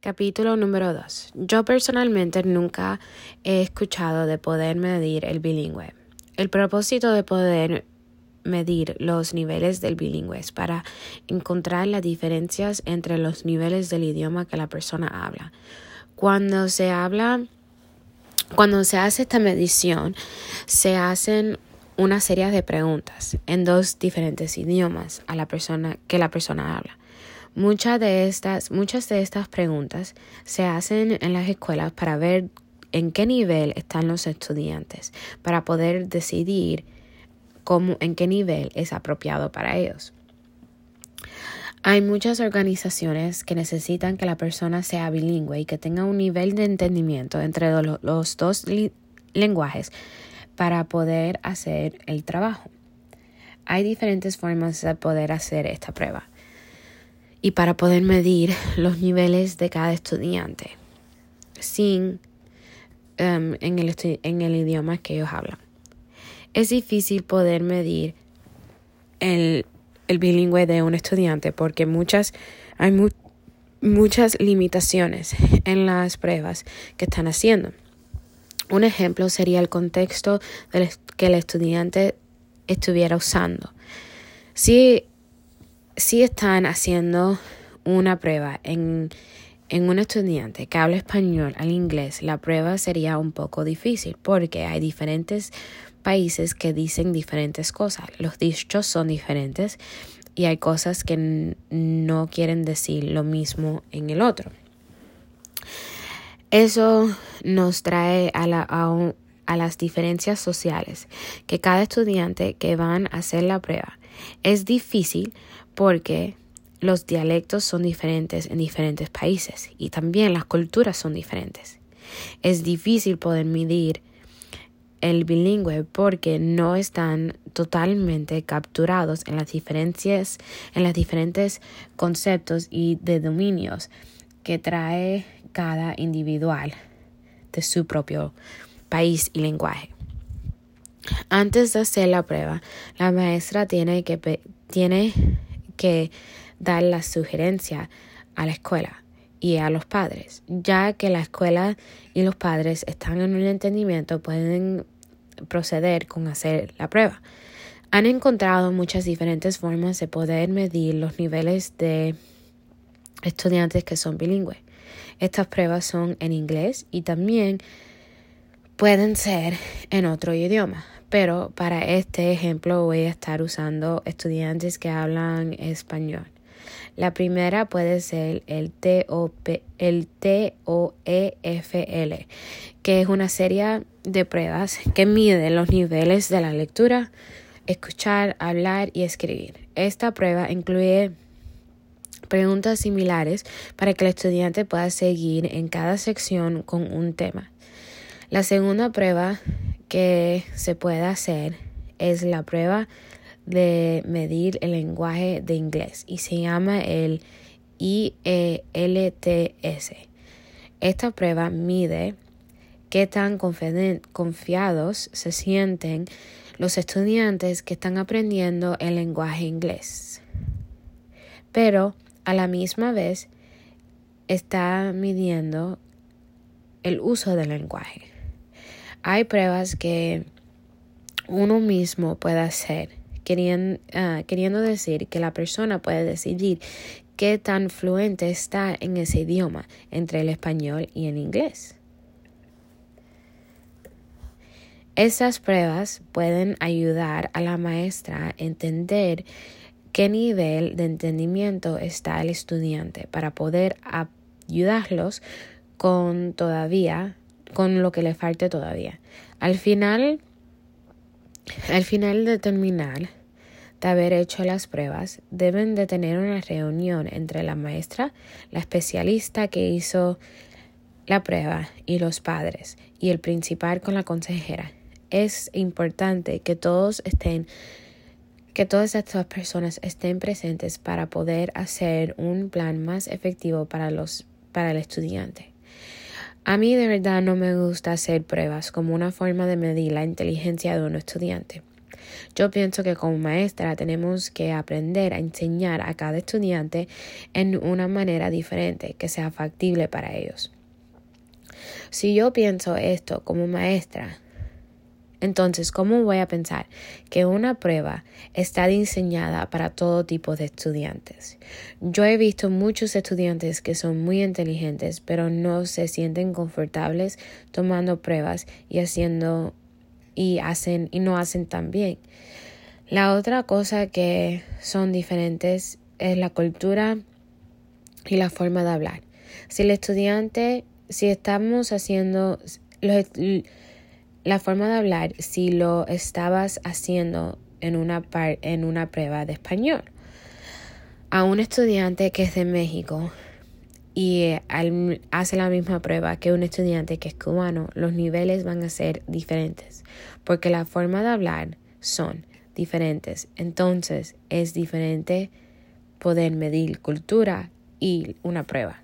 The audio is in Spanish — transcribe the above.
Capítulo número 2. Yo personalmente nunca he escuchado de poder medir el bilingüe. El propósito de poder medir los niveles del bilingüe es para encontrar las diferencias entre los niveles del idioma que la persona habla. Cuando se habla, cuando se hace esta medición, se hacen una serie de preguntas en dos diferentes idiomas a la persona que la persona habla. Muchas de estas, muchas de estas preguntas se hacen en las escuelas para ver en qué nivel están los estudiantes, para poder decidir cómo, en qué nivel es apropiado para ellos. Hay muchas organizaciones que necesitan que la persona sea bilingüe y que tenga un nivel de entendimiento entre los dos lenguajes para poder hacer el trabajo. Hay diferentes formas de poder hacer esta prueba y para poder medir los niveles de cada estudiante sin um, en, el en el idioma que ellos hablan. Es difícil poder medir el, el bilingüe de un estudiante porque muchas hay muchas limitaciones en las pruebas que están haciendo. Un ejemplo sería el contexto que el estudiante estuviera usando. Si si están haciendo una prueba en, en un estudiante que habla español al inglés, la prueba sería un poco difícil porque hay diferentes países que dicen diferentes cosas. Los dichos son diferentes y hay cosas que no quieren decir lo mismo en el otro. Eso nos trae a, la, a, a las diferencias sociales que cada estudiante que van a hacer la prueba. Es difícil porque los dialectos son diferentes en diferentes países y también las culturas son diferentes. Es difícil poder medir el bilingüe porque no están totalmente capturados en las diferencias, en los diferentes conceptos y de dominios que trae cada individual de su propio país y lenguaje. Antes de hacer la prueba, la maestra tiene que, tiene que dar la sugerencia a la escuela y a los padres, ya que la escuela y los padres están en un entendimiento, pueden proceder con hacer la prueba. Han encontrado muchas diferentes formas de poder medir los niveles de estudiantes que son bilingües. Estas pruebas son en inglés y también pueden ser en otro idioma pero para este ejemplo voy a estar usando estudiantes que hablan español. La primera puede ser el TOEFL, que es una serie de pruebas que miden los niveles de la lectura, escuchar, hablar y escribir. Esta prueba incluye preguntas similares para que el estudiante pueda seguir en cada sección con un tema. La segunda prueba que se puede hacer es la prueba de medir el lenguaje de inglés y se llama el IELTS. Esta prueba mide qué tan confiados se sienten los estudiantes que están aprendiendo el lenguaje inglés. Pero a la misma vez está midiendo el uso del lenguaje. Hay pruebas que uno mismo puede hacer, queriendo, ah, queriendo decir que la persona puede decidir qué tan fluente está en ese idioma entre el español y el inglés. Esas pruebas pueden ayudar a la maestra a entender qué nivel de entendimiento está el estudiante para poder ayudarlos con todavía con lo que le falte todavía. Al final, al final de terminar de haber hecho las pruebas, deben de tener una reunión entre la maestra, la especialista que hizo la prueba y los padres y el principal con la consejera. Es importante que todos estén que todas estas personas estén presentes para poder hacer un plan más efectivo para los para el estudiante. A mí de verdad no me gusta hacer pruebas como una forma de medir la inteligencia de un estudiante. Yo pienso que como maestra tenemos que aprender a enseñar a cada estudiante en una manera diferente que sea factible para ellos. Si yo pienso esto como maestra, entonces, ¿cómo voy a pensar que una prueba está diseñada para todo tipo de estudiantes? Yo he visto muchos estudiantes que son muy inteligentes, pero no se sienten confortables tomando pruebas y haciendo y hacen y no hacen tan bien. La otra cosa que son diferentes es la cultura y la forma de hablar. Si el estudiante, si estamos haciendo los, la forma de hablar si lo estabas haciendo en una, en una prueba de español. A un estudiante que es de México y eh, hace la misma prueba que un estudiante que es cubano, los niveles van a ser diferentes porque la forma de hablar son diferentes. Entonces es diferente poder medir cultura y una prueba.